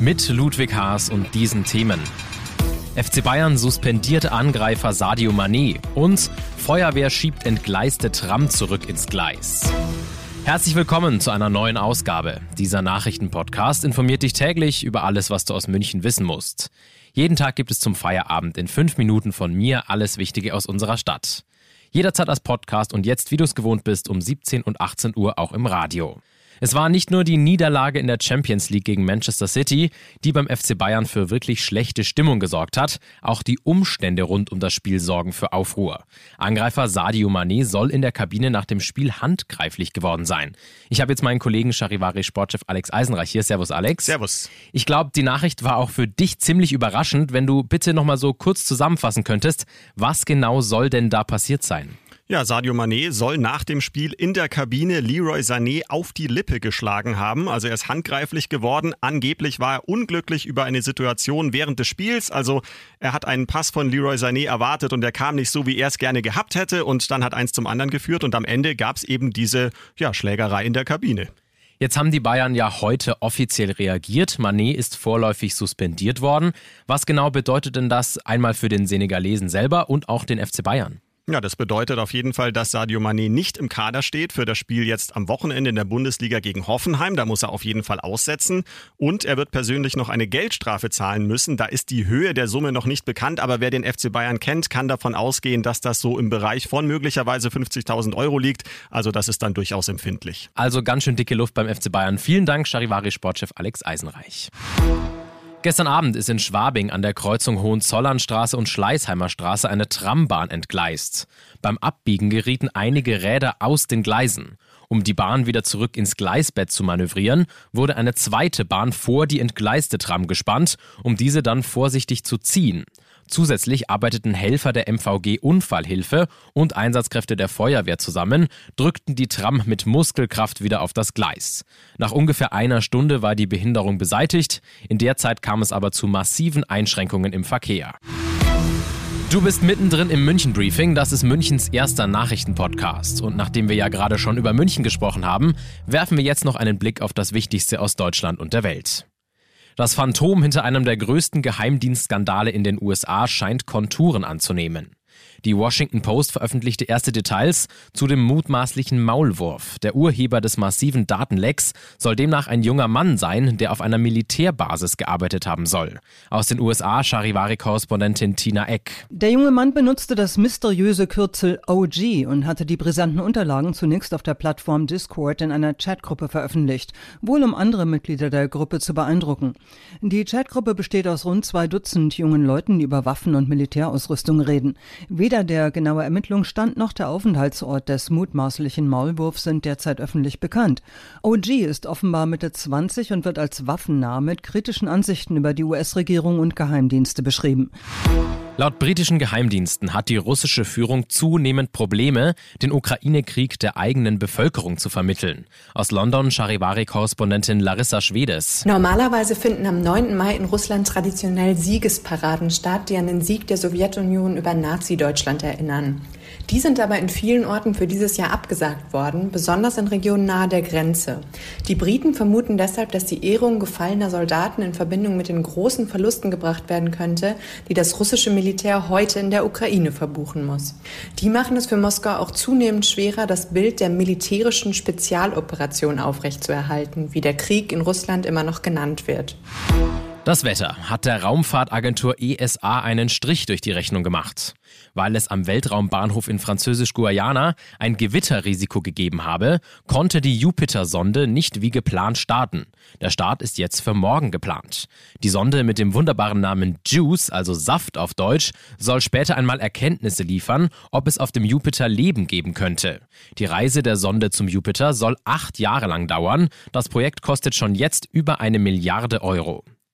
Mit Ludwig Haas und diesen Themen. FC Bayern suspendiert Angreifer Sadio Mané und Feuerwehr schiebt entgleiste Tram zurück ins Gleis. Herzlich willkommen zu einer neuen Ausgabe. Dieser Nachrichtenpodcast informiert dich täglich über alles, was du aus München wissen musst. Jeden Tag gibt es zum Feierabend in fünf Minuten von mir alles Wichtige aus unserer Stadt. Jederzeit als Podcast und jetzt, wie du es gewohnt bist, um 17 und 18 Uhr auch im Radio. Es war nicht nur die Niederlage in der Champions League gegen Manchester City, die beim FC Bayern für wirklich schlechte Stimmung gesorgt hat, auch die Umstände rund um das Spiel sorgen für Aufruhr. Angreifer Sadio Mané soll in der Kabine nach dem Spiel handgreiflich geworden sein. Ich habe jetzt meinen Kollegen Charivari Sportchef Alex Eisenreich hier. Servus Alex. Servus. Ich glaube, die Nachricht war auch für dich ziemlich überraschend, wenn du bitte nochmal so kurz zusammenfassen könntest, was genau soll denn da passiert sein? Ja, Sadio Mané soll nach dem Spiel in der Kabine Leroy Sané auf die Lippe geschlagen haben. Also er ist handgreiflich geworden. Angeblich war er unglücklich über eine Situation während des Spiels. Also er hat einen Pass von Leroy Sané erwartet und der kam nicht so, wie er es gerne gehabt hätte. Und dann hat eins zum anderen geführt und am Ende gab es eben diese ja, Schlägerei in der Kabine. Jetzt haben die Bayern ja heute offiziell reagiert. Manet ist vorläufig suspendiert worden. Was genau bedeutet denn das einmal für den Senegalesen selber und auch den FC Bayern? Ja, das bedeutet auf jeden Fall, dass Sadio Mané nicht im Kader steht für das Spiel jetzt am Wochenende in der Bundesliga gegen Hoffenheim. Da muss er auf jeden Fall aussetzen. Und er wird persönlich noch eine Geldstrafe zahlen müssen. Da ist die Höhe der Summe noch nicht bekannt, aber wer den FC Bayern kennt, kann davon ausgehen, dass das so im Bereich von möglicherweise 50.000 Euro liegt. Also das ist dann durchaus empfindlich. Also ganz schön dicke Luft beim FC Bayern. Vielen Dank, Charivari-Sportchef Alex Eisenreich. Gestern Abend ist in Schwabing an der Kreuzung Hohenzollernstraße und Schleißheimer Straße eine Trambahn entgleist. Beim Abbiegen gerieten einige Räder aus den Gleisen. Um die Bahn wieder zurück ins Gleisbett zu manövrieren, wurde eine zweite Bahn vor die entgleiste Tram gespannt, um diese dann vorsichtig zu ziehen. Zusätzlich arbeiteten Helfer der MVG Unfallhilfe und Einsatzkräfte der Feuerwehr zusammen, drückten die Tram mit Muskelkraft wieder auf das Gleis. Nach ungefähr einer Stunde war die Behinderung beseitigt, in der Zeit kam es aber zu massiven Einschränkungen im Verkehr. Du bist mittendrin im München Briefing, das ist Münchens erster Nachrichtenpodcast. Und nachdem wir ja gerade schon über München gesprochen haben, werfen wir jetzt noch einen Blick auf das Wichtigste aus Deutschland und der Welt. Das Phantom hinter einem der größten Geheimdienstskandale in den USA scheint Konturen anzunehmen. Die Washington Post veröffentlichte erste Details zu dem mutmaßlichen Maulwurf. Der Urheber des massiven Datenlecks soll demnach ein junger Mann sein, der auf einer Militärbasis gearbeitet haben soll. Aus den USA Charivari-Korrespondentin Tina Eck. Der junge Mann benutzte das mysteriöse Kürzel OG und hatte die brisanten Unterlagen zunächst auf der Plattform Discord in einer Chatgruppe veröffentlicht, wohl um andere Mitglieder der Gruppe zu beeindrucken. Die Chatgruppe besteht aus rund zwei Dutzend jungen Leuten, die über Waffen und Militärausrüstung reden. Weder der genaue Ermittlungsstand noch der Aufenthaltsort des mutmaßlichen Maulwurfs sind derzeit öffentlich bekannt. OG ist offenbar Mitte 20 und wird als waffennah mit kritischen Ansichten über die US-Regierung und Geheimdienste beschrieben. Laut britischen Geheimdiensten hat die russische Führung zunehmend Probleme, den Ukraine-Krieg der eigenen Bevölkerung zu vermitteln. Aus London Charivari-Korrespondentin Larissa Schwedes. Normalerweise finden am 9. Mai in Russland traditionell Siegesparaden statt, die an den Sieg der Sowjetunion über Nazi-Deutschland erinnern. Die sind aber in vielen Orten für dieses Jahr abgesagt worden, besonders in Regionen nahe der Grenze. Die Briten vermuten deshalb, dass die Ehrung gefallener Soldaten in Verbindung mit den großen Verlusten gebracht werden könnte, die das russische Militär heute in der Ukraine verbuchen muss. Die machen es für Moskau auch zunehmend schwerer, das Bild der militärischen Spezialoperation aufrechtzuerhalten, wie der Krieg in Russland immer noch genannt wird. Das Wetter hat der Raumfahrtagentur ESA einen Strich durch die Rechnung gemacht. Weil es am Weltraumbahnhof in Französisch-Guayana ein Gewitterrisiko gegeben habe, konnte die Jupiter-Sonde nicht wie geplant starten. Der Start ist jetzt für morgen geplant. Die Sonde mit dem wunderbaren Namen JUICE, also Saft auf Deutsch, soll später einmal Erkenntnisse liefern, ob es auf dem Jupiter Leben geben könnte. Die Reise der Sonde zum Jupiter soll acht Jahre lang dauern. Das Projekt kostet schon jetzt über eine Milliarde Euro.